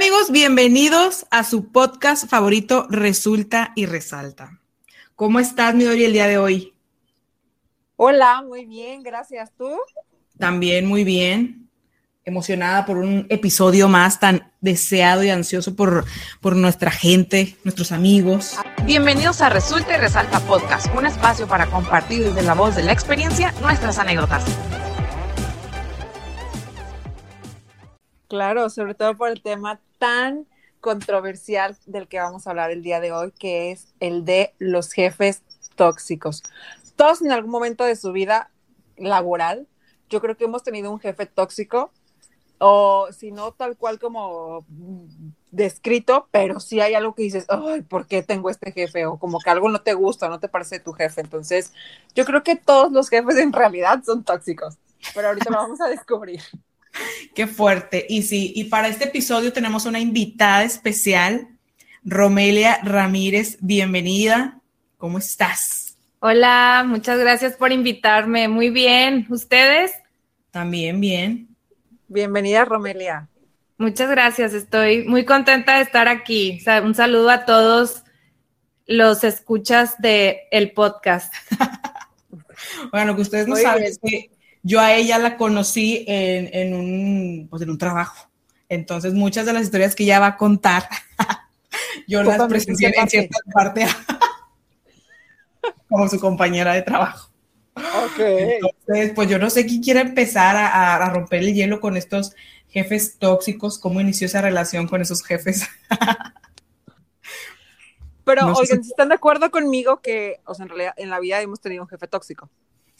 amigos? Bienvenidos a su podcast favorito Resulta y Resalta. ¿Cómo estás, mi Dori, el día de hoy? Hola, muy bien, gracias. ¿Tú? También muy bien. Emocionada por un episodio más tan deseado y ansioso por, por nuestra gente, nuestros amigos. Bienvenidos a Resulta y Resalta Podcast, un espacio para compartir desde la voz de la experiencia nuestras anécdotas. Claro, sobre todo por el tema tan controversial del que vamos a hablar el día de hoy, que es el de los jefes tóxicos. Todos en algún momento de su vida laboral, yo creo que hemos tenido un jefe tóxico, o si no tal cual como descrito, pero sí hay algo que dices, ay, ¿por qué tengo este jefe? O como que algo no te gusta, no te parece tu jefe. Entonces, yo creo que todos los jefes en realidad son tóxicos, pero ahorita lo vamos a descubrir. Qué fuerte. Y sí, y para este episodio tenemos una invitada especial, Romelia Ramírez. Bienvenida. ¿Cómo estás? Hola, muchas gracias por invitarme. Muy bien. ¿Ustedes? También bien. Bienvenida, Romelia. Muchas gracias. Estoy muy contenta de estar aquí. Un saludo a todos los escuchas del el podcast. bueno, que ustedes no saben es que yo a ella la conocí en, un, pues en un trabajo. Entonces, muchas de las historias que ella va a contar, yo las presencié en cierta parte como su compañera de trabajo. Entonces, pues yo no sé quién quiere empezar a, romper el hielo con estos jefes tóxicos, cómo inició esa relación con esos jefes. Pero, oigan, si están de acuerdo conmigo que, o sea, en realidad en la vida hemos tenido un jefe tóxico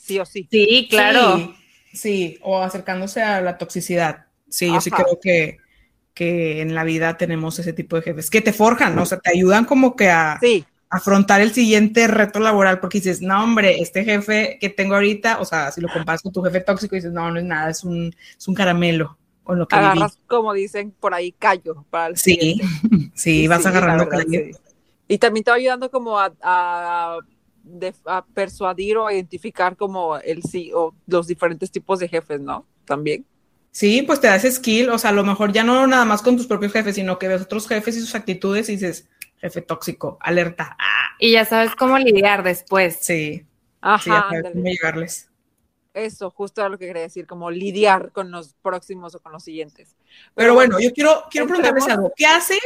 sí o sí. Sí, claro. Sí, o acercándose a la toxicidad. Sí, yo sí creo que, que en la vida tenemos ese tipo de jefes que te forjan, ¿no? o sea, te ayudan como que a afrontar el siguiente reto laboral, porque dices, no, hombre, este jefe que tengo ahorita, o sea, si lo comparas con tu jefe tóxico, dices, no, no es nada, es un, es un caramelo con lo que Agarras, como dicen por ahí, callo para el Sí, sí, vas agarrando callo. Y también te va ayudando como a de, a persuadir o identificar como el sí o los diferentes tipos de jefes, ¿no? También. Sí, pues te da ese skill, o sea, a lo mejor ya no nada más con tus propios jefes, sino que ves otros jefes y sus actitudes y dices, jefe tóxico, alerta. Y ya sabes cómo lidiar después. Sí. Ajá. cómo llegarles. Eso, justo era lo que quería decir, como lidiar con los próximos o con los siguientes. Pero, bueno, yo quiero, quiero preguntarles algo. ¿Qué hace,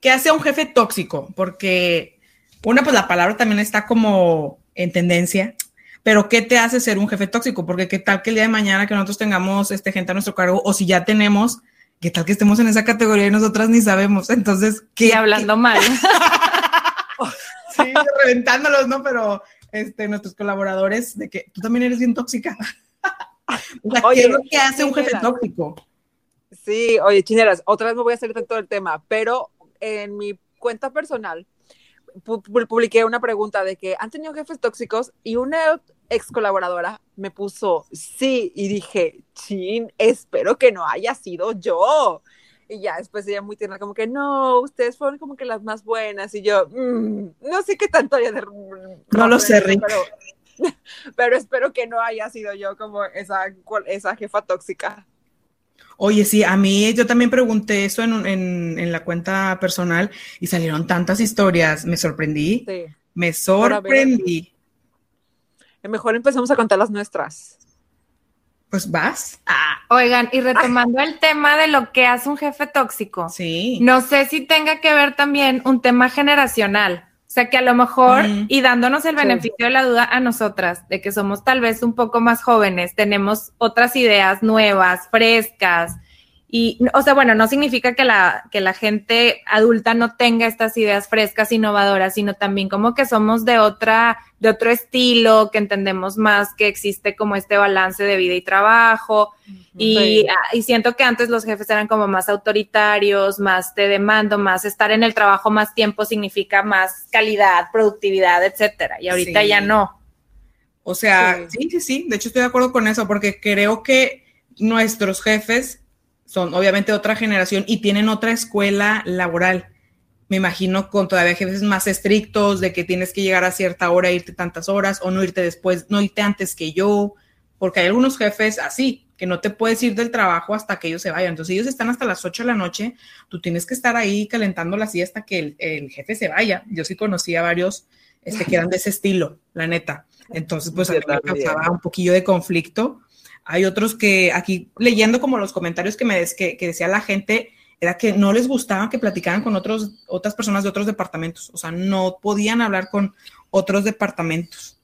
¿Qué hace a un jefe tóxico? Porque una, pues la palabra también está como en tendencia, pero ¿qué te hace ser un jefe tóxico? Porque qué tal que el día de mañana que nosotros tengamos este, gente a nuestro cargo, o si ya tenemos, qué tal que estemos en esa categoría y nosotras ni sabemos. Entonces, ¿qué? hablando mal. sí, reventándolos, ¿no? Pero este, nuestros colaboradores, de que tú también eres bien tóxica. ¿qué es lo que hace un jefe tóxico? Sí, oye, chineras, otra vez me voy a hacer todo el tema, pero en mi cuenta personal, publiqué una pregunta de que han tenido jefes tóxicos y una ex colaboradora me puso sí y dije, chin, espero que no haya sido yo. Y ya después ella muy tierna, como que no, ustedes fueron como que las más buenas. Y yo, mm, no sé qué tanto haya de. No lo sé, Rick. Pero, pero espero que no haya sido yo como esa, esa jefa tóxica. Oye, sí, a mí yo también pregunté eso en, en, la cuenta personal y salieron tantas historias. Me sorprendí. Sí. Me sorprendí. mejor empezamos a contar las nuestras. Pues vas. Ah, oigan, y retomando el tema de lo que hace un jefe tóxico. Sí. No sé si tenga que ver también un tema generacional. O sea, que a lo mejor, y dándonos el beneficio de la duda a nosotras, de que somos tal vez un poco más jóvenes, tenemos otras ideas nuevas, frescas, y, o sea, bueno, no significa que la, que la gente adulta no tenga estas ideas frescas, innovadoras, sino también como que somos de otra, de otro estilo, que entendemos más que existe como este balance de vida y trabajo. Y, ah, y, siento que antes los jefes eran como más autoritarios, más de demando, más estar en el trabajo más tiempo significa más calidad, productividad, etcétera. Y ahorita ya no. O sea, sí, sí, sí. De hecho, estoy de acuerdo con eso, porque creo que nuestros jefes son obviamente otra generación y tienen otra escuela laboral. Me imagino con todavía jefes más estrictos de que tienes que llegar a cierta hora, irte tantas horas o no irte después, no irte antes que yo porque hay algunos jefes así, que no te puedes ir del trabajo hasta que ellos se vayan. Entonces ellos están hasta las 8 de la noche, tú tienes que estar ahí calentando la silla hasta que el, jefe se vaya. Yo sí conocí a varios este, que eran de ese estilo, la neta. Entonces, pues a mí me causaba un poquillo de conflicto. Hay otros que aquí leyendo como los comentarios que me que, que decía la gente, era que no les gustaba que platicaran con otros, otras personas de otros departamentos, o sea, no podían hablar con otros departamentos.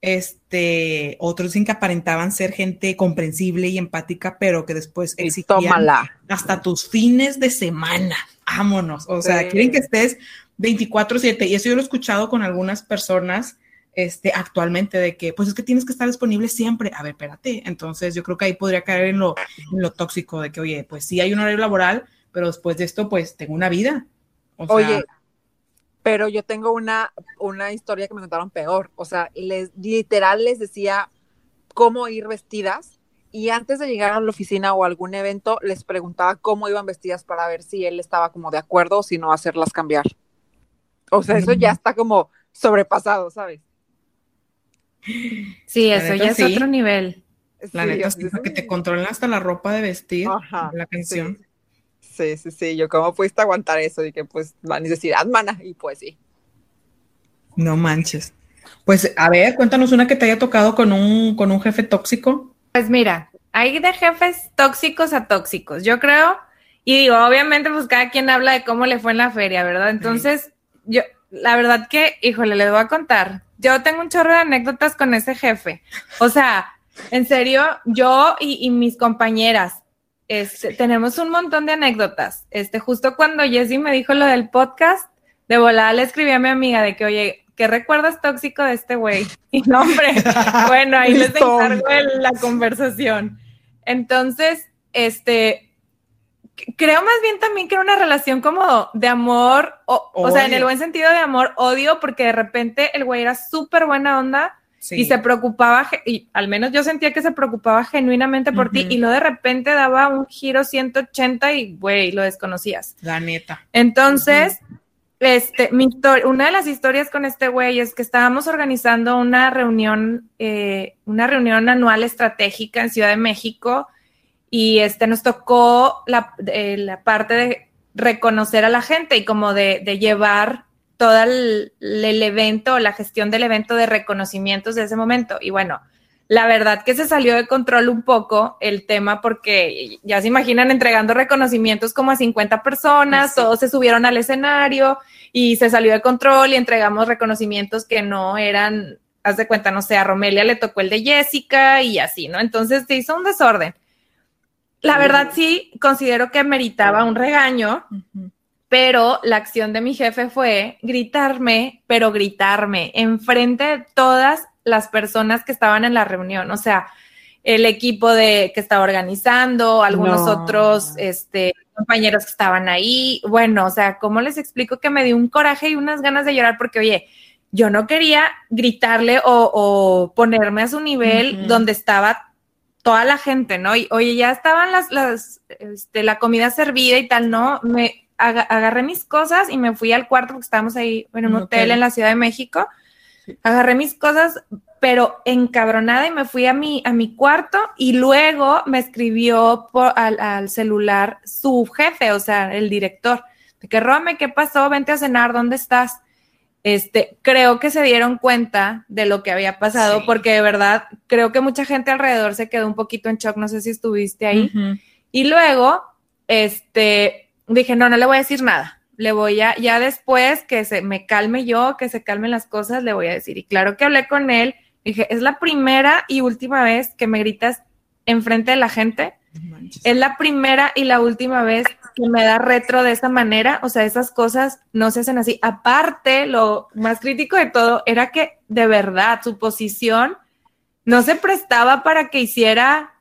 Este, otros dicen que aparentaban ser gente comprensible y empática, pero que después exigían hasta tus fines de semana. Vámonos. O sea, quieren que estés 24/7 y eso yo lo he escuchado con algunas personas este, actualmente de que, pues es que tienes que estar disponible siempre. A ver, espérate. Entonces, yo creo que ahí podría caer en lo, en lo tóxico de que, oye, pues sí hay un horario laboral, pero después de esto, pues tengo una vida. oye, pero yo tengo una, una historia que me contaron peor. O sea, les, literal les decía cómo ir vestidas y antes de llegar a la oficina o algún evento les preguntaba cómo iban vestidas para ver si él estaba como de acuerdo o si no hacerlas cambiar. O sea, eso ya está como sobrepasado, ¿sabes? Sí, eso ya es otro nivel. La neta, sí, que te controlan hasta la ropa de vestir, la canción. Sí, sí, sí. Yo, ¿cómo pudiste aguantar eso? Y que, pues, la necesidad, mana. Y pues sí. No manches. Pues, a ver, cuéntanos una que te haya tocado con un, con un jefe tóxico. Pues mira, hay de jefes tóxicos a tóxicos. Yo creo, y digo, obviamente, pues cada quien habla de cómo le fue en la feria, ¿verdad? Entonces, yo, la verdad que, híjole, les voy a contar. Yo tengo un chorro de anécdotas con ese jefe. O sea, en serio, yo y, y mis compañeras, este, tenemos un montón de anécdotas. Este, justo cuando Jessy me dijo lo del podcast, de volada le escribí a mi amiga de que, oye, ¿qué recuerdas tóxico de este güey? Y no, hombre, bueno, ahí les encargo la conversación. Entonces, este, creo más bien también que era una relación como de amor, o, o sea, en el buen sentido de amor, odio, porque de repente el güey era súper buena onda y se preocupaba, y al menos yo sentía que se preocupaba genuinamente por ti, y luego de repente daba un giro 180 y, güey, lo desconocías. La neta. Entonces, este, mi una de las historias con este güey es que estábamos organizando una reunión, eh, una reunión anual estratégica en Ciudad de México, y este, nos tocó la, eh, la parte de reconocer a la gente y como de, de llevar todo el, evento o la gestión del evento de reconocimientos de ese momento. Y bueno, la verdad que se salió de control un poco el tema porque ya se imaginan entregando reconocimientos como a 50 personas, todos se subieron al escenario y se salió de control y entregamos reconocimientos que no eran, haz de cuenta, no sé, a Romelia le tocó el de Jessica y así, ¿no? Entonces se hizo un desorden. La verdad sí considero que meritaba un regaño pero la acción de mi jefe fue gritarme, pero gritarme enfrente de todas las personas que estaban en la reunión, o sea, el equipo de que estaba organizando, algunos otros este, compañeros que estaban ahí. Bueno, o sea, ¿cómo les explico que me dio un coraje y unas ganas de llorar? Porque, oye, yo no quería gritarle o, ponerme a su nivel donde estaba toda la gente, ¿no? Y, oye, ya estaban las, las, este, la comida servida y tal, ¿no? Me, agarré mis cosas y me fui al cuarto porque estábamos ahí en un hotel, en la Ciudad de México. Agarré mis cosas, pero encabronada y me fui a mi, a mi cuarto y luego me escribió por, al, celular su jefe, o sea, el director, de que Rome, ¿qué pasó? Vente a cenar, ¿dónde estás? Este, creo que se dieron cuenta de lo que había pasado, porque de verdad creo que mucha gente alrededor se quedó un poquito en shock, no sé si estuviste ahí. Y luego, este, dije, no, no le voy a decir nada. Le voy a, ya después que se me calme yo, que se calmen las cosas, le voy a decir. Y claro que hablé con él, dije, es la primera y última vez que me gritas enfrente de la gente. Es la primera y la última vez que me da retro de esa manera. O sea, esas cosas no se hacen así. Aparte, lo más crítico de todo era que de verdad su posición no se prestaba para que hiciera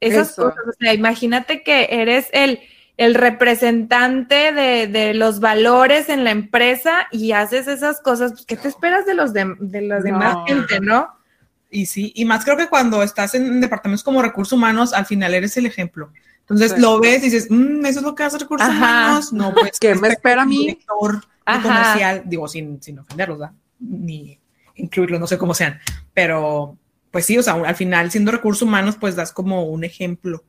esas cosas. O sea, imagínate que eres el el representante de, los valores en la empresa y haces esas cosas, pues, ¿qué te esperas de los de, de las demás gente, no? Y sí, y más creo que cuando estás en departamentos como recursos humanos, al final eres el ejemplo. Entonces lo ves y dices, mm, eso es lo que hace recursos humanos. No, pues, ¿qué me espera a mí? comercial, digo, sin, sin ofenderlos, ¿verdad? Ni incluirlos, no sé cómo sean, pero pues sí, o sea, al final siendo recursos humanos, pues das como un ejemplo,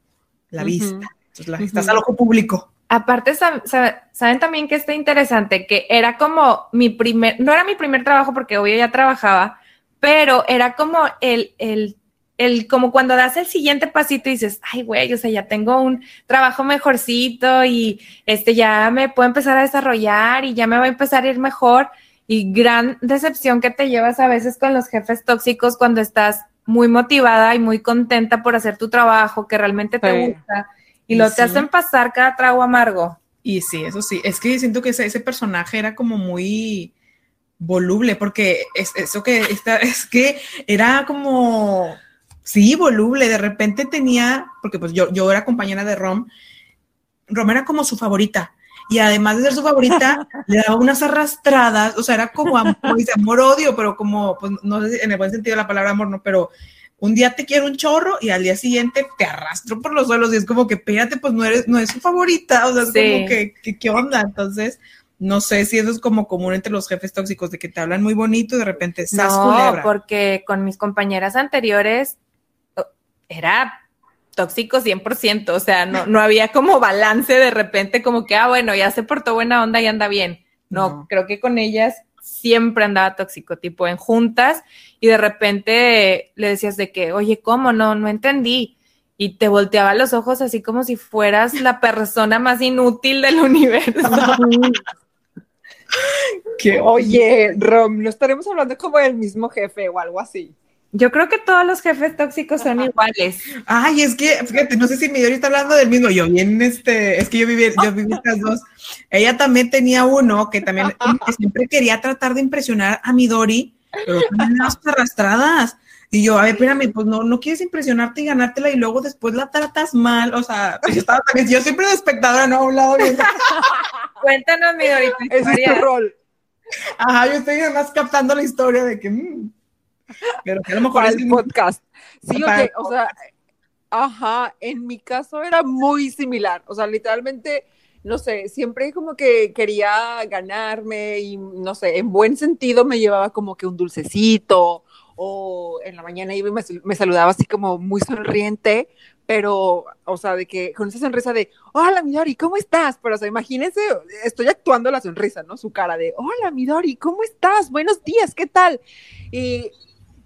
la vista. Entonces, la, estás al ojo público. Aparte, saben también que está interesante, que era como mi primer, no era mi primer trabajo porque hoy ya trabajaba, pero era como el, el, el, como cuando das el siguiente pasito y dices, ay, güey, o sea, ya tengo un trabajo mejorcito y este, ya me puedo empezar a desarrollar y ya me va a empezar a ir mejor. Y gran decepción que te llevas a veces con los jefes tóxicos cuando estás muy motivada y muy contenta por hacer tu trabajo, que realmente te gusta y lo te hacen pasar cada trago amargo. Y sí, eso sí, es que siento que ese, ese personaje era como muy voluble, porque es, eso que está, es que era como, sí, voluble, de repente tenía, porque pues yo, yo era compañera de Rom, Rom era como su favorita, y además de ser su favorita, le daba unas arrastradas, o sea, era como amor, amor odio, pero como, pues no sé si en el buen sentido de la palabra amor, no, pero un día te quiero un chorro y al día siguiente te arrastro por los suelos y es como que espérate, pues no eres, no es su favorita, o sea, es como que, ¿qué onda? Entonces, no sé si eso es como común entre los jefes tóxicos, de que te hablan muy bonito y de repente No, porque con mis compañeras anteriores era tóxico 100%, o sea, no, no había como balance de repente, como que, ah, bueno, ya se portó buena onda y anda bien. no. creo que con ellas siempre andaba tóxico, tipo en juntas, y de repente le decías de que, oye, ¿cómo? No, no entendí. Y te volteaba los ojos así como si fueras la persona más inútil del universo. que, oye, Rom, no estaremos hablando como del mismo jefe o algo así. Yo creo que todos los jefes tóxicos son iguales. Ay, es que, fíjate, no sé si Midori está hablando del mismo. Yo bien, este, es que yo viví, yo viví estas dos. Ella también tenía uno que también siempre quería tratar de impresionar a Midori, pero también las arrastradas. Y yo, a ver, espérame, pues no, no quieres impresionarte y ganártela y luego después la tratas mal. O sea, yo, estaba, yo siempre de espectadora, ¿no? A un lado bien. Cuéntanos, Midori. Ese es tu rol. Ajá, yo estoy además captando la historia de que. Mm, pero a lo mejor es el podcast. Sí, o sea, ajá, en mi caso era muy similar, o sea, literalmente, no sé, siempre como que quería ganarme y, no sé, en buen sentido me llevaba como que un dulcecito o en la mañana iba y me, saludaba así como muy sonriente, pero, o sea, de que con esa sonrisa de, hola Midori, ¿cómo estás? Pero, o sea, imagínense, estoy actuando la sonrisa, ¿no? Su cara de, hola Midori, ¿cómo estás? Buenos días, ¿qué tal? Y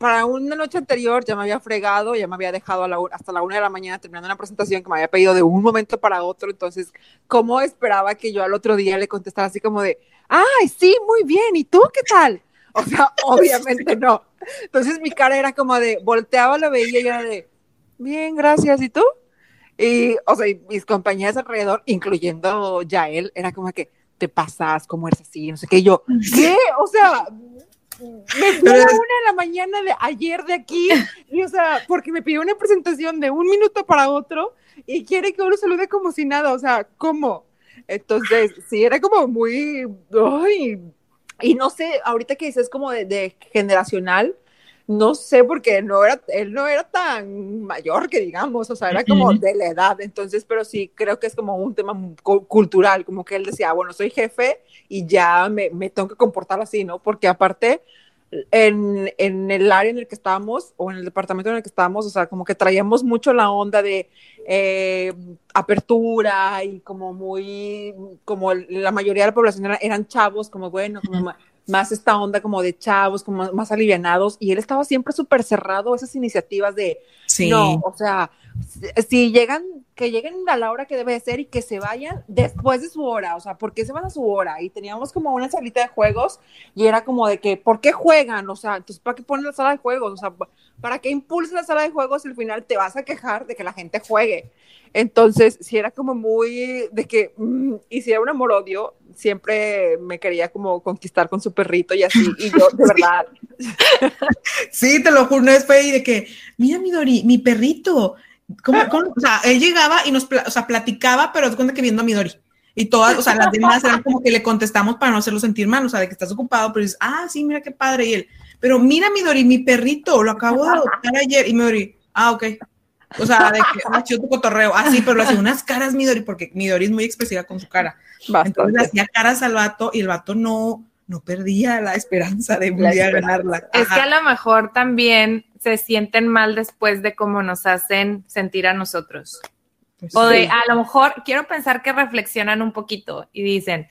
para una noche anterior ya me había fregado, ya me había dejado hasta la una de la mañana terminando una presentación que me había pedido de un momento para otro, entonces, ¿cómo esperaba que yo al otro día le contestara así como de, ay, sí, muy bien, ¿y tú qué tal? O sea, obviamente no. Entonces mi cara era como de, volteaba, lo veía y era de, bien, gracias, ¿y tú? Y, o sea, mis compañeras alrededor, incluyendo Yael, era como que, te pasas, ¿cómo eres así? No sé qué, yo, ¿qué? O sea, me fui a la una de la mañana de ayer de aquí, y o sea, porque me pidió una presentación de un minuto para otro y quiere que uno salude como si nada, o sea, ¿cómo? Entonces, sí, era como muy, ay, y no sé, ahorita que dices como de, generacional, no sé, porque no era, él no era tan mayor que digamos, o sea, era como de la edad, entonces, pero sí, creo que es como un tema cultural, como que él decía, bueno, soy jefe y ya me, me tengo que comportar así, ¿no? Porque aparte, en, en, el área en el que estábamos o en el departamento en el que estábamos, o sea, como que traíamos mucho la onda de eh, apertura y como muy, como la mayoría de la población eran chavos, como bueno, como más esta onda como de chavos, como más alivianados, y él estaba siempre súper cerrado a esas iniciativas de, sí. no, o sea, si llegan, que lleguen a la hora que debe ser y que se vayan después de su hora, o sea, ¿por qué se van a su hora? Y teníamos como una salita de juegos y era como de que, ¿por qué juegan? O sea, entonces, ¿para qué ponen la sala de juegos? O sea, ¿para qué impulsa la sala de juegos y al final te vas a quejar de que la gente juegue? Entonces, si era como muy de que, mm, y si era un amor-odio, siempre me quería como conquistar con su perrito y así, y yo, de verdad. Sí, te lo juro, una vez fue de que, mira, mi Dori, mi perrito, ¿cómo, O sea, él llegaba y nos, o sea, platicaba, pero es cuenta que viendo a mi Dori. Y todas, o sea, las demás eran como que le contestamos para no hacerlo sentir mal, o sea, de que estás ocupado, pero dices, ah, sí, mira qué padre, y él, pero mira, mi Dori, mi perrito, lo acabo de adoptar ayer, y mi Dori, ah, ok. O sea, de que ha chido tu cotorreo. Ah, pero lo hacía unas caras Midori, porque Midori es muy expresiva con su cara. Entonces le hacía caras al vato y el vato no, no perdía la esperanza de un día ganarla. Es que a lo mejor también se sienten mal después de cómo nos hacen sentir a nosotros. Pues o de, a lo mejor, quiero pensar que reflexionan un poquito y dicen,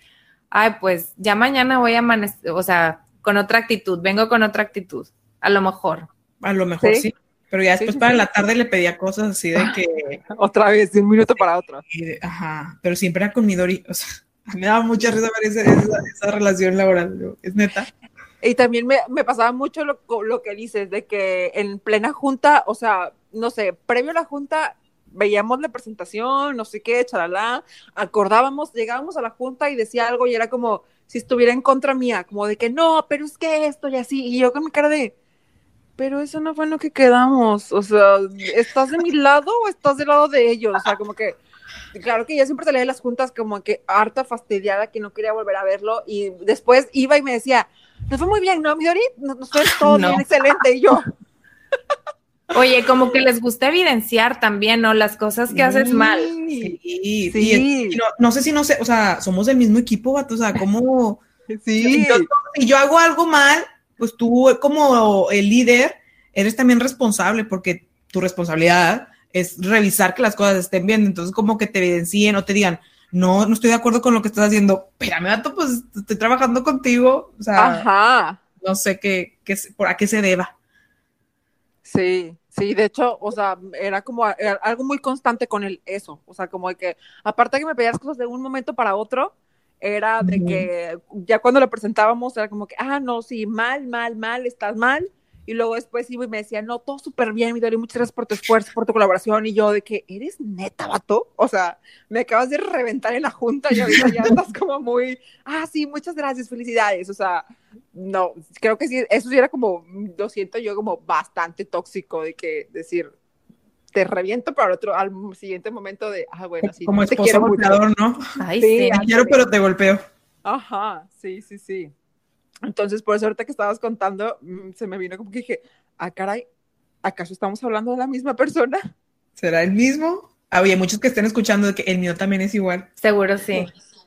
ay, pues ya mañana voy a amanecer, o sea, con otra actitud, vengo con otra actitud, a lo mejor. A lo mejor sí. Pero ya después para la tarde le pedía cosas así de que... Otra vez, de un minuto para otro. ajá, pero siempre era con mi Dori, o sea, me daba mucha risa ver esa, relación laboral, es neta. Y también me, me pasaba mucho lo, lo, que dices, de que en plena junta, o sea, no sé, previo a la junta, veíamos la presentación, no sé qué, chalala, acordábamos, llegábamos a la junta y decía algo y era como si estuviera en contra mía, como de que no, pero es que esto y así, y yo con mi cara de, pero eso no fue en lo que quedamos, o sea, ¿estás de mi lado o estás del lado de ellos? O sea, como que, claro que yo siempre salía de las juntas como que harta fastidiada, que no quería volver a verlo, y después iba y me decía, nos fue muy bien, ¿no, Midori? Nos fue todo bien, excelente, y yo... Oye, como que les gusta evidenciar también, ¿no? Las cosas que haces mal. Sí, sí. no, sé si no sé, o sea, somos del mismo equipo, vato, o sea, como... Sí. Si yo, hago algo mal, pues tú como el líder eres también responsable porque tu responsabilidad es revisar que las cosas estén bien. Entonces, como que te evidencien o te digan, no, no estoy de acuerdo con lo que estás haciendo. Espérame, vato, pues estoy trabajando contigo. O sea, Ajá. no sé qué, qué, por a qué se deba. Sí, Sí, de hecho, o sea, era como algo muy constante con el eso, o sea, como de que, aparte de que me pedías cosas de un momento para otro, era de que ya cuando lo presentábamos era como que, ah, no, sí, mal, mal, mal, estás mal, y luego después iba y me decía, no, todo súper bien, mi muchas gracias por tu esfuerzo, por tu colaboración. Y yo de que, ¿eres neta, vato? O sea, me acabas de reventar en la junta y ahorita ya estás como muy, ah, sí, muchas gracias, felicidades. O sea, no, creo que sí, eso sí era como, lo siento yo como bastante tóxico de que decir, te reviento, pero al otro, al siguiente momento de, ah, bueno, sí, como te quiero golpeador, ¿no? Ay, sí, te quiero, pero te golpeo. Ajá, sí, sí, sí. Entonces, por eso ahorita que estabas contando, mm, se me vino como que dije, ah, caray, ¿acaso estamos hablando de la misma persona? ¿Será el mismo? Ah, oye, muchos que estén escuchando que el mío también es igual. Seguro sí.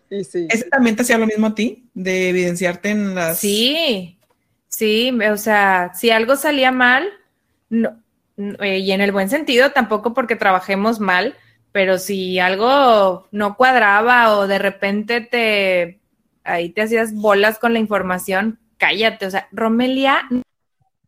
Sí, sí. ¿Ese también te hacía lo mismo a ti? De evidenciarte en las... Sí, sí, o sea, si algo salía mal, no, eh, y en el buen sentido, tampoco porque trabajemos mal, pero si algo no cuadraba o de repente te ahí te hacías bolas con la información, cállate, o sea, Romelia,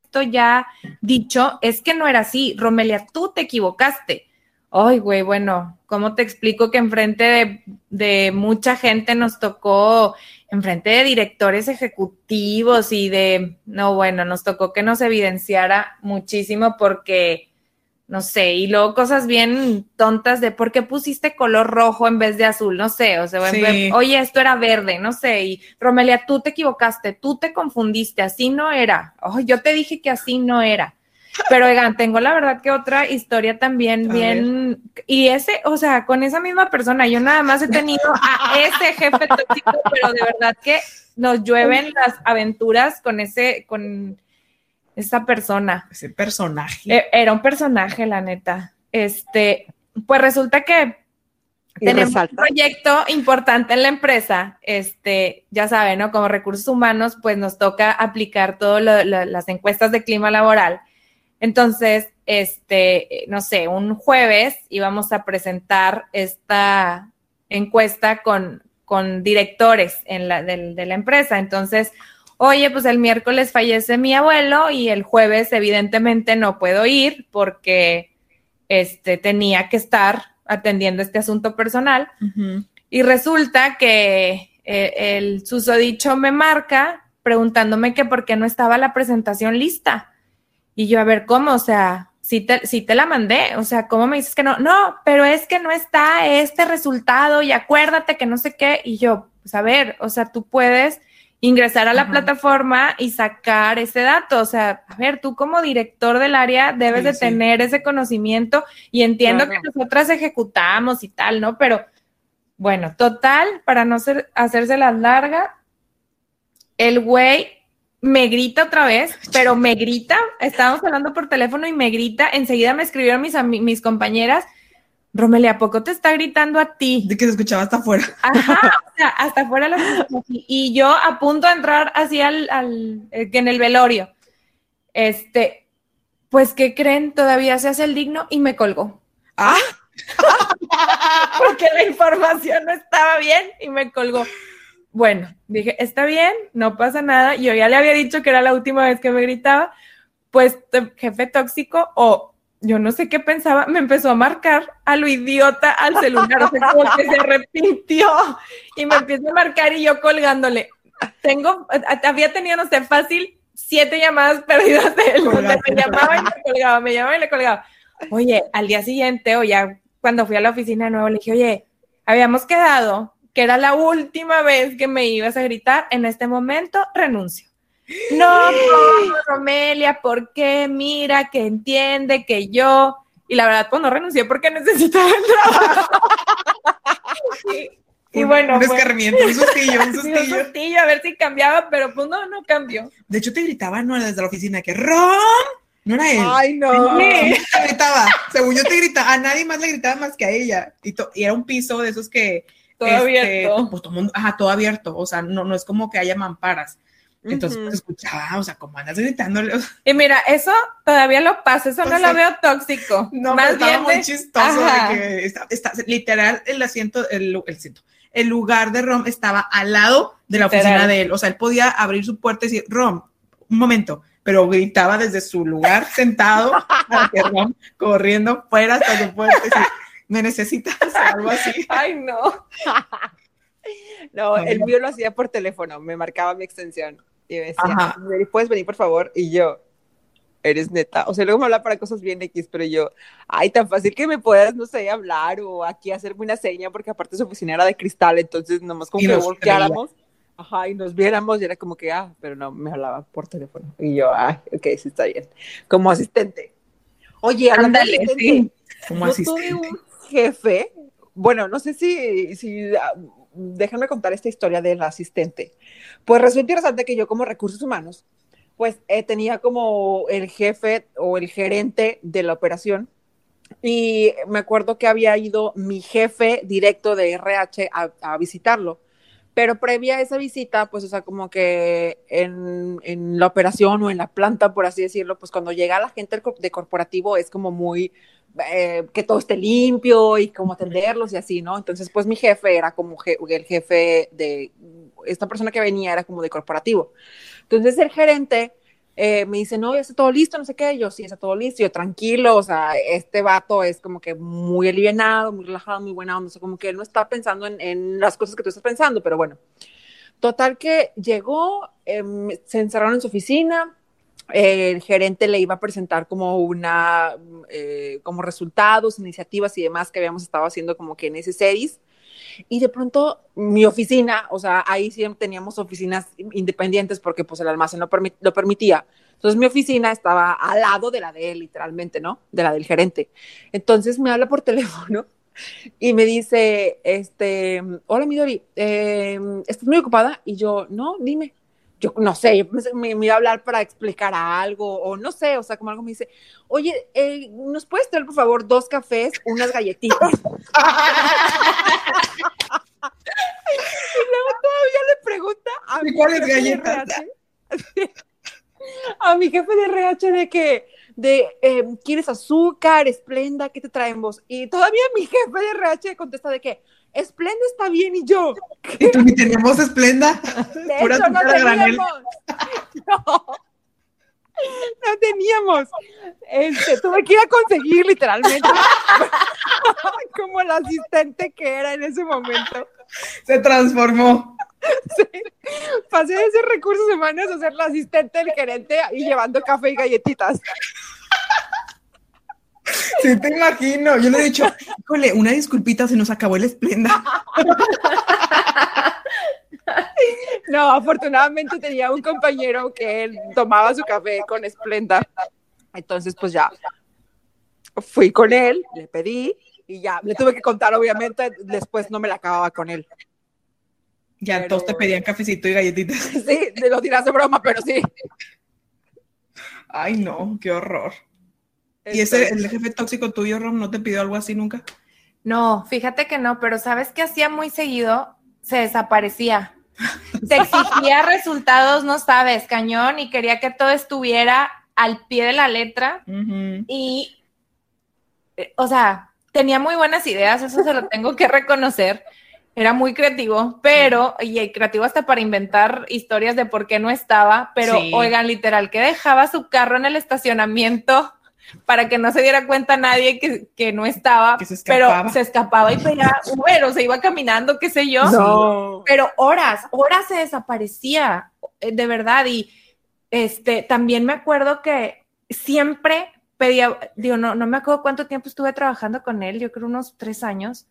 esto ya dicho, es que no era así, Romelia, tú te equivocaste. Ay, güey, bueno, ¿cómo te explico que enfrente de, de mucha gente nos tocó, enfrente de directores ejecutivos y de, no, bueno, nos tocó que nos evidenciara muchísimo porque no sé, y luego cosas bien tontas de por qué pusiste color rojo en vez de azul, no sé, o sea, oye, esto era verde, no sé, y Romelia, tú te equivocaste, tú te confundiste, así no era, oh, yo te dije que así no era. Pero oigan, tengo la verdad que otra historia también bien, y ese, o sea, con esa misma persona, yo nada más he tenido a ese jefe tóxico, pero de verdad que nos llueven las aventuras con ese, con esa persona. Ese personaje. E, era un personaje, la neta. Este, pues resulta que tenemos un proyecto importante en la empresa. Este, ya saben, ¿no? Como recursos humanos, pues nos toca aplicar todas las encuestas de clima laboral. Entonces, este, no sé, un jueves íbamos a presentar esta encuesta con, con directores en la, de la empresa. Entonces, oye, pues el miércoles fallece mi abuelo y el jueves evidentemente no puedo ir porque este, tenía que estar atendiendo este asunto personal. Y resulta que eh, el susodicho me marca preguntándome que por qué no estaba la presentación lista. Y yo, a ver, ¿cómo? O sea, si te, te la mandé, o sea, ¿cómo me dices que no? No, pero es que no está este resultado y acuérdate que no sé qué. Y yo, pues a ver, o sea, tú puedes ingresar a la plataforma y sacar ese dato. O sea, a ver, tú como director del área debes de tener ese conocimiento y entiendo que nosotras ejecutamos y tal, ¿no? Pero bueno, total, para no ser, hacerse la larga, el güey me grita otra vez, pero me grita, estábamos hablando por teléfono y me grita, enseguida me escribieron mis, mis compañeras, Romelia, ¿a poco te está gritando a ti? De que se escuchaba hasta afuera. Ajá, o sea, hasta afuera lo Y yo a punto de entrar así al, al, eh, en el velorio. Este, pues, ¿qué creen? Todavía se hace el digno y me colgó. Ah. Porque la información no estaba bien y me colgó. Bueno, dije, está bien, no pasa nada. Yo ya le había dicho que era la última vez que me gritaba. Pues, jefe tóxico o yo no sé qué pensaba, me empezó a marcar a lo idiota al celular, o sea, como que se arrepintió y me empieza a marcar y yo colgándole. Tengo, había tenido, no sé, fácil siete llamadas perdidas de él, donde me llamaba y me colgaba, me llamaba y le colgaba. Oye, al día siguiente o ya cuando fui a la oficina de nuevo, le dije, oye, habíamos quedado que era la última vez que me ibas a gritar, en este momento renuncio. No, no, Romelia, ¿por qué? Mira, que entiende que yo. Y la verdad, pues no renuncié porque necesitaba el trabajo. y, bueno. Un escarmiento, un sustillo, un sustillo. un sustillo, a ver si cambiaba, pero pues no, no cambió. De hecho, te gritaba, no desde la oficina, que ¡Rom! No era él. Ay, no. Te gritaba. Según yo te gritaba, a nadie más le gritaba más que a ella. Y, y era un piso de esos que. Todo este, abierto. Pues, todo mundo, ajá, todo abierto. O sea, no, no es como que haya mamparas. Entonces, pues escuchaba, o sea, como andas gritándole. Y mira, eso todavía lo pasa, eso no lo veo tóxico. No, Más bien muy chistoso de que está, literal el asiento, el, el, el lugar de Rom estaba al lado de la oficina de él. O sea, él podía abrir su puerta y decir, Rom, un momento, pero gritaba desde su lugar sentado a que Rom corriendo fuera hasta su puerta y decir, me necesitas algo así. Ay, no. No, el mío lo hacía por teléfono, me marcaba mi extensión. Y me decía, ¿puedes venir por favor? Y yo, eres neta. O sea, luego me habla para cosas bien X, pero yo, ay, tan fácil que me puedas, no sé, hablar o aquí hacerme una seña, porque aparte su oficina era de cristal, entonces nomás como que volteáramos, ajá, y nos viéramos, y era como que, ah, pero no, me hablaba por teléfono. Y yo, ay, ok, sí está bien. Como asistente. Oye, ándale, sí. Como asistente. tuve un jefe, bueno, no sé si, si ah, déjenme contar esta historia del asistente. Pues resulta interesante que yo como recursos humanos, pues eh, tenía como el jefe o el gerente de la operación y me acuerdo que había ido mi jefe directo de RH a, visitarlo. Pero previa a esa visita, pues, o sea, como que en, en, la operación o en la planta, por así decirlo, pues cuando llega la gente de corporativo es como muy, eh, que todo esté limpio y cómo atenderlos y así, ¿no? Entonces, pues mi jefe era como el jefe de, esta persona que venía era como de corporativo. Entonces el gerente eh, me dice, no, ya está todo listo, no sé qué, yo sí, está todo listo, yo tranquilo, o sea, este vato es como que muy alivianado, muy relajado, muy buena onda, o sea, como que él no está pensando en, en las cosas que tú estás pensando, pero bueno. Total que llegó, em, se encerraron en su oficina, el gerente le iba a presentar como una, eh, como resultados, iniciativas y demás que habíamos estado haciendo como que en ese series. Y de pronto mi oficina, o sea, ahí siempre teníamos oficinas independientes porque pues el almacén lo, lo permitía. Entonces mi oficina estaba al lado de la de él, literalmente, ¿no? De la del gerente. Entonces me habla por teléfono y me dice, este, hola Midori, eh, ¿estás muy ocupada? Y yo, no, dime yo no sé, me, me, iba a hablar para explicar algo, o no sé, o sea, como algo me dice, oye, eh, ¿nos puedes traer, por favor, dos cafés, unas galletitas? y luego todavía le pregunta a mi ¿Cuáles galletas? a mi jefe de RH de que, de, eh, ¿quieres azúcar, esplenda, qué te traemos? Y todavía mi jefe de RH contesta de que, Esplenda está bien y yo. ¿Y tú ni teníamos Esplenda? De hecho, no teníamos. No. No teníamos. Este, tuve que ir a conseguir literalmente. Como el asistente que era en ese momento. Se transformó. Sí. Pasé de ser recursos humanos a ser la asistente del gerente y llevando café y galletitas. Sí, te imagino. Yo le he dicho, híjole, una disculpita, se nos acabó el esplenda. No, afortunadamente tenía un compañero que él tomaba su café con esplenda. Entonces, pues ya fui con él, le pedí y ya le tuve que contar, obviamente, después no me la acababa con él. Ya todos te pedían cafecito y galletitas. Sí, te lo dirás de broma, pero sí. Ay, no, qué horror. ¿Y ese, el jefe tóxico tuyo, Rom, no te pidió algo así nunca? No, fíjate que no, pero ¿sabes qué hacía muy seguido? Se desaparecía. Se exigía resultados, no sabes, cañón, y quería que todo estuviera al pie de la letra. Y, eh, o sea, tenía muy buenas ideas, eso se lo tengo que reconocer. Era muy creativo, pero, y creativo hasta para inventar historias de por qué no estaba, pero oigan, literal, que dejaba su carro en el estacionamiento para que no se diera cuenta nadie que, no estaba, pero se escapaba y pedía Uber o se iba caminando, qué sé yo. Pero horas, horas se desaparecía, eh, de verdad. Y este, también me acuerdo que siempre pedía, digo, no, no me acuerdo cuánto tiempo estuve trabajando con él, yo creo unos tres años.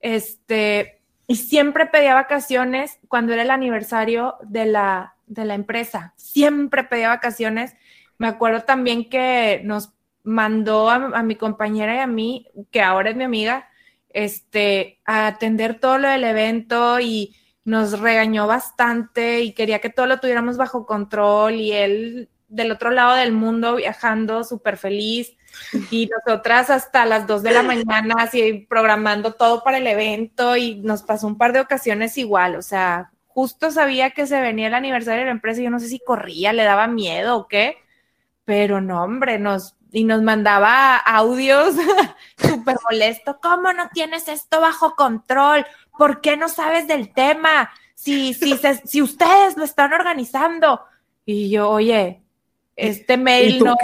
Este, y siempre pedía vacaciones cuando era el aniversario de la, de la empresa. Siempre pedía vacaciones. Me acuerdo también que nos mandó a, mi compañera y a mí, que ahora es mi amiga, este, a atender todo lo del evento y nos regañó bastante y quería que todo lo tuviéramos bajo control y él del otro lado del mundo viajando súper feliz y nosotras hasta las dos de la mañana así programando todo para el evento y nos pasó un par de ocasiones igual, o sea, justo sabía que se venía el aniversario de la empresa y yo no sé si corría, le daba miedo o qué, pero no, hombre, nos y nos mandaba audios súper molesto. ¿Cómo no tienes esto bajo control? ¿Por qué no sabes del tema? Si, si, si ustedes lo están organizando. Y yo, oye, este mail no,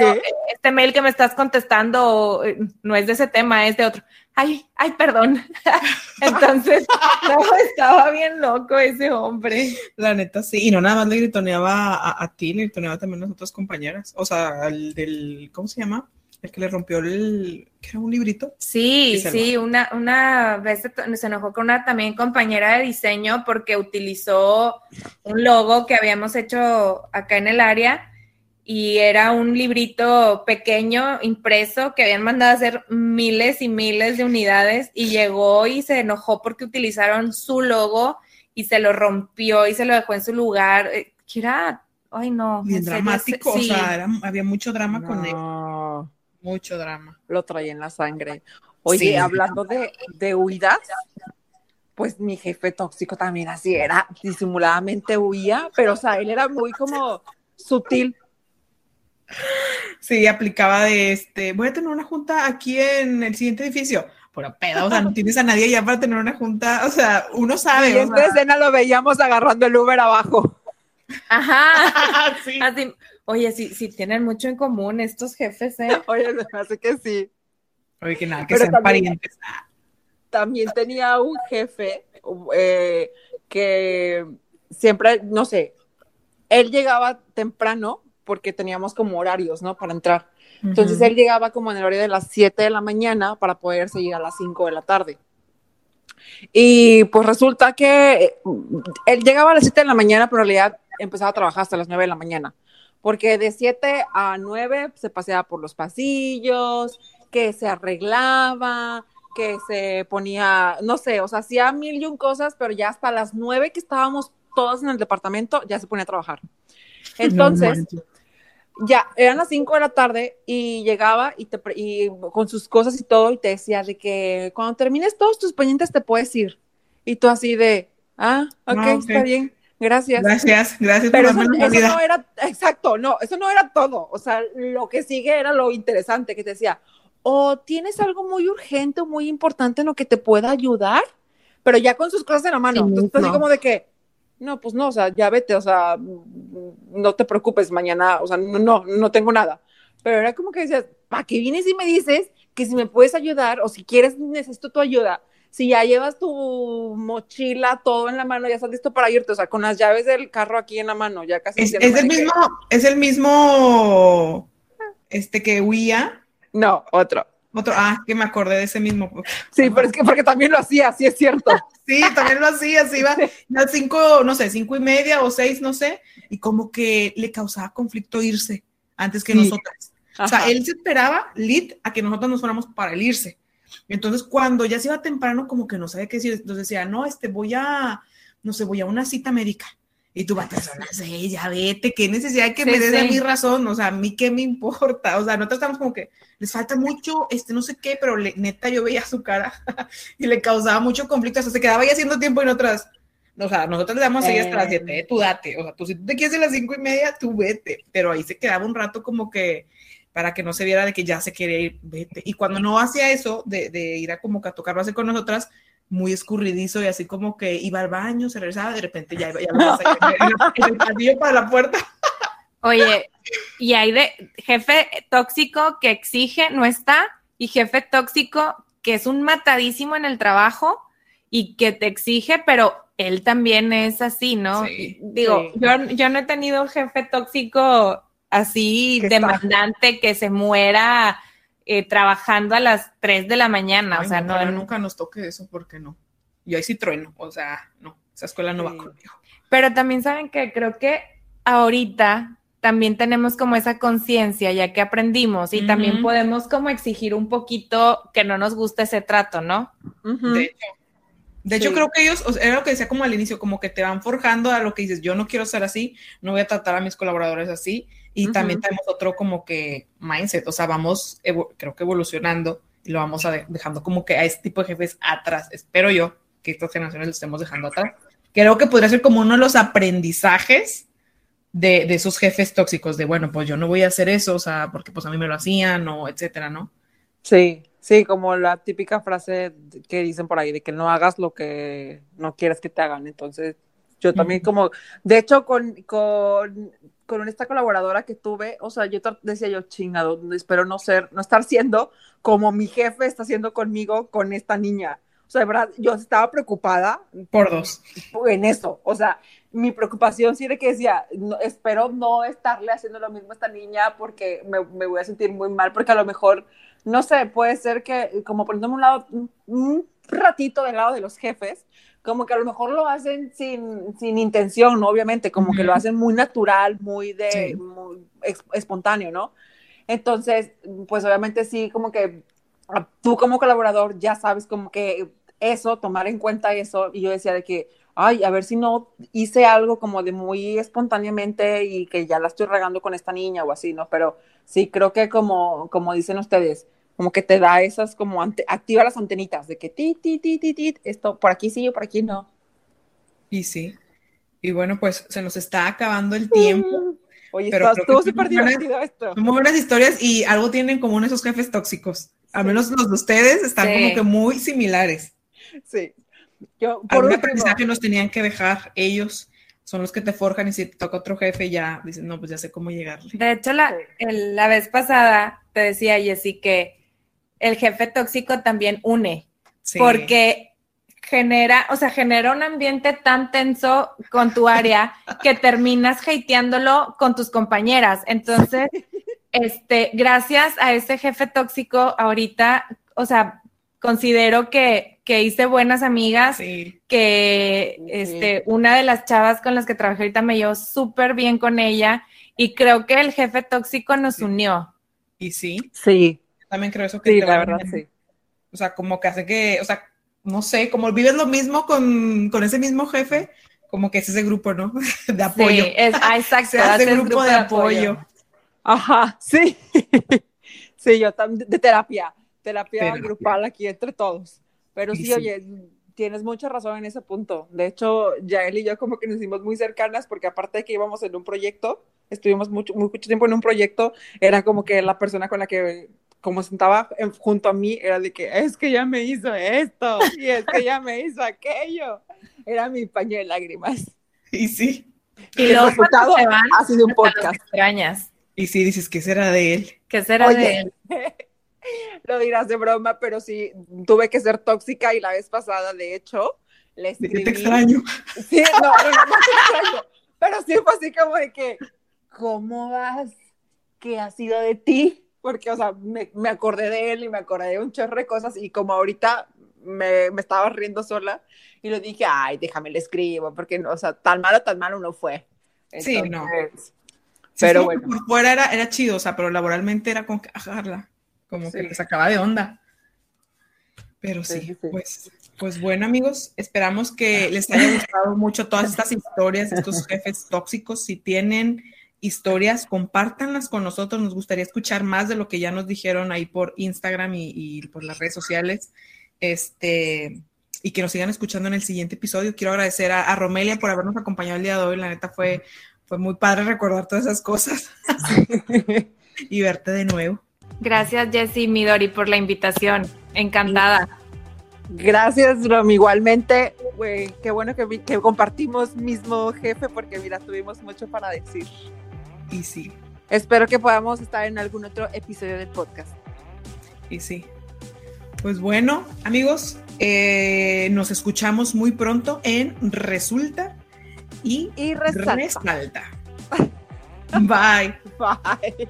este mail que me estás contestando eh, no es de ese tema, es de otro. Ay, ay, perdón. Entonces, estaba bien loco ese hombre. La neta, sí. Y no nada más le gritoneaba a, ti, le gritoneaba también a las otras compañeras. O sea, al del, ¿cómo se llama? El que le rompió el, ¿qué era un librito? Sí, sí, una, una vez se enojó con una también compañera de diseño porque utilizó un logo que habíamos hecho acá en el área y era un librito pequeño impreso que habían mandado a hacer miles y miles de unidades y llegó y se enojó porque utilizaron su logo y se lo rompió y se lo dejó en su lugar. Eh, que era, ay no. Bien dramático, o sea, había mucho drama con él. Mucho drama. Lo traía en la sangre. Oye, hablando de, de huidas, pues mi jefe tóxico también así era, disimuladamente huía, pero o sea, él era muy como sutil Sí, aplicaba de este, voy a tener una junta aquí en el siguiente edificio. Pero pedo, o sea, no tienes a nadie ya para tener una junta, o sea, uno sabe. Y esta escena lo veíamos agarrando el Uber abajo. Ajá. sí. oye, sí, sí tienen mucho en común estos jefes, ¿eh? Oye, me hace que sí. Oye, que nada, que sean parientes. También tenía un jefe eh, que siempre, no sé, él llegaba temprano porque teníamos como horarios, ¿no? Para entrar. Entonces él llegaba como en el horario de las 7 de la mañana para poder seguir a las 5 de la tarde. Y pues resulta que eh, él llegaba a las 7 de la mañana, pero en realidad empezaba a trabajar hasta las 9 de la mañana. Porque de 7 a 9 se paseaba por los pasillos, que se arreglaba, que se ponía, no sé, o sea, hacía mil y un cosas, pero ya hasta las 9 que estábamos todos en el departamento, ya se ponía a trabajar. Entonces, ya, eran las 5 de la tarde y llegaba y, te, y con sus cosas y todo y te decía de que cuando termines todos tus pendientes te puedes ir. Y tú así de, ah, ok, está bien, gracias. Gracias, gracias. Pero eso, no era, exacto, no, eso no era todo. O sea, lo que sigue era lo interesante que te decía, o tienes algo muy urgente o muy importante en lo que te pueda ayudar, pero ya con sus cosas en la mano. Entonces, así como de que, no, pues no, o sea, ya vete, o sea, no te preocupes, mañana, o sea, no, no, no tengo nada. Pero era como que decías, ¿para qué vienes y me dices que si me puedes ayudar o si quieres, necesito tu ayuda? Si ya llevas tu mochila, todo en la mano, ya estás listo para irte, o sea, con las llaves del carro aquí en la mano, ya casi. Es, es el mismo, es el mismo, este que huía. No, otro. Otro, ah, que me acordé de ese mismo. Sí, pero es que porque también lo hacía, sí es cierto. sí, también lo hacía, se iba a cinco, no sé, cinco y media o seis, no sé, y como que le causaba conflicto irse antes que nosotras. O sea, él se esperaba, lit, a que nosotros nos fuéramos para el irse. Entonces, cuando ya se iba temprano, como que no sabía qué decir, entonces decía, no, este, voy a, no sé, voy a una cita médica. Y tú vas a las seis, ya vete, qué necesidad que me des a mi razón, o sea, a mí qué me importa, o sea, nosotros estamos como que les falta mucho, este, no sé qué, pero neta yo veía su cara y le causaba mucho conflicto, o sea, se quedaba ahí haciendo tiempo y nosotras, o sea, nosotros le damos ahí hasta las siete, eh, tú date, o sea, tú si tú te quieres a las cinco y media, tú vete, pero ahí se quedaba un rato como que, para que no se viera de que ya se quería ir, vete. Y cuando no hacía eso, de, de ir a como que a tocar base con nosotras, muy escurridizo y así como que iba al baño, se regresaba, de repente ya iba, ya en el pasillo para la puerta. Oye, y hay de jefe tóxico que exige, no está, y jefe tóxico que es un matadísimo en el trabajo y que te exige, pero él también es así, ¿no? Digo, Yo, yo no he tenido un jefe tóxico así demandante que se muera eh, trabajando a las 3 de la mañana. o sea, no, nunca nos toque eso porque no. Yo ahí sí trueno, o sea, no, esa escuela no va conmigo. Pero también saben que creo que ahorita también tenemos como esa conciencia ya que aprendimos y también podemos como exigir un poquito que no nos guste ese trato, ¿no? De hecho, de hecho creo que ellos, era lo que decía como al inicio, como que te van forjando a lo que dices, yo no quiero ser así, no voy a tratar a mis colaboradores así y también tenemos otro como que mindset, o sea, vamos, creo que evolucionando y lo vamos a dejando como que a este tipo de jefes atrás. Espero yo que estas generaciones lo estemos dejando atrás. Creo que podría ser como uno de los aprendizajes de, de, esos jefes tóxicos, de bueno, pues yo no voy a hacer eso, o sea, porque pues a mí me lo hacían o etcétera, ¿no? Sí, sí, como la típica frase que dicen por ahí, de que no hagas lo que no quieres que te hagan. Entonces, yo también como, de hecho, con, con con esta colaboradora que tuve, o sea, yo decía yo, chingado, espero no ser, no estar siendo como mi jefe está haciendo conmigo con esta niña. O sea, de verdad, yo estaba preocupada. Por dos. En eso. O sea, mi preocupación sí de que decía, espero no estarle haciendo lo mismo a esta niña porque me, me, voy a sentir muy mal, porque a lo mejor, no sé, puede ser que, como poniéndome un lado, un ratito del lado de los jefes, como que a lo mejor lo hacen sin, sin intención, ¿no? Obviamente, como que lo hacen muy natural, muy de, espontáneo, ¿no? Entonces, pues obviamente sí, como que ah, tú como colaborador ya sabes como que eso, tomar en cuenta eso, y yo decía de que, ay, a ver si no hice algo como de muy espontáneamente y que ya la estoy regando con esta niña o así, ¿no? Pero sí, creo que como, como dicen ustedes, como que te da esas, como activa las antenitas de que ti, ti, ti, ti, ti, esto por aquí sí o por aquí no. Y sí. Y bueno, pues se nos está acabando el tiempo. Oye, pero estuvo súper divertido esto. Son muy buenas historias y algo tienen en común esos jefes tóxicos. Al menos los de ustedes están como que muy similares. Sí. Yo, por Algún aprendizaje nos tenían que dejar ellos son los que te forjan y si te toca otro jefe ya dicen, no, pues ya sé cómo llegarle. De hecho, la, la vez pasada te decía Jessy que el jefe tóxico también une, porque genera, o sea, genera un ambiente tan tenso con tu área que terminas hateándolo con tus compañeras. Entonces, este, gracias a ese jefe tóxico ahorita, o sea, considero que, hice buenas amigas, que este, una de las chavas con las que trabajé ahorita me llevó súper bien con ella y creo que el jefe tóxico nos unió. Y sí. Sí. También creo eso que sí, la verdad, sí. O sea, como que hace que, o sea, no sé, como vives lo mismo con, ese mismo jefe, como que es ese grupo, ¿no? De apoyo. Sí, es, ah, exacto. Se hace grupo, de, apoyo. Ajá, sí. sí, yo también, de terapia, terapia, grupal aquí entre todos. Pero sí, oye, tienes mucha razón en ese punto. De hecho, Yael y yo como que nos hicimos muy cercanas porque aparte de que íbamos en un proyecto, estuvimos mucho, mucho tiempo en un proyecto, era como que la persona con la que como sentaba junto a mí, era de que es que ya me hizo esto y es que ya me hizo aquello. Era mi paño de lágrimas. Y sí. Y, el resultado ha sido un podcast. Extrañas. Y sí, dices, ¿qué será de él? ¿Qué será de él? lo dirás de broma, pero sí, tuve que ser tóxica y la vez pasada, de hecho, le escribí. Te extraño. Sí, no, no, no, te extraño. Pero sí fue así como de que, ¿cómo vas? ¿Qué ha sido de ti? Porque, o sea, me, me, acordé de él y me acordé de un chorro de cosas y como ahorita me, me, estaba riendo sola y le dije, ay, déjame le escribo, porque, o sea, tan malo, tan malo no fue. sí, no. pero bueno. Por fuera era, era chido, o sea, pero laboralmente era como que ajarla, como que le sacaba de onda. Pero sí, pues Pues bueno, amigos, esperamos que les haya gustado mucho todas estas historias, estos jefes tóxicos. Si tienen historias, compártanlas con nosotros. Nos gustaría escuchar más de lo que ya nos dijeron ahí por Instagram y, por las redes sociales. Este, y que nos sigan escuchando en el siguiente episodio. Quiero agradecer a, Romelia por habernos acompañado el día de hoy. La neta fue, fue muy padre recordar todas esas cosas y verte de nuevo. Gracias, Jessy Midori, por la invitación. Encantada. Gracias, Rom. Igualmente, qué bueno que, que, compartimos mismo jefe, porque mira, tuvimos mucho para decir. Y sí. Espero que podamos estar en algún otro episodio del podcast. Y sí. Pues bueno, amigos, eh, nos escuchamos muy pronto en Resulta y, y resalta. Bye. Bye.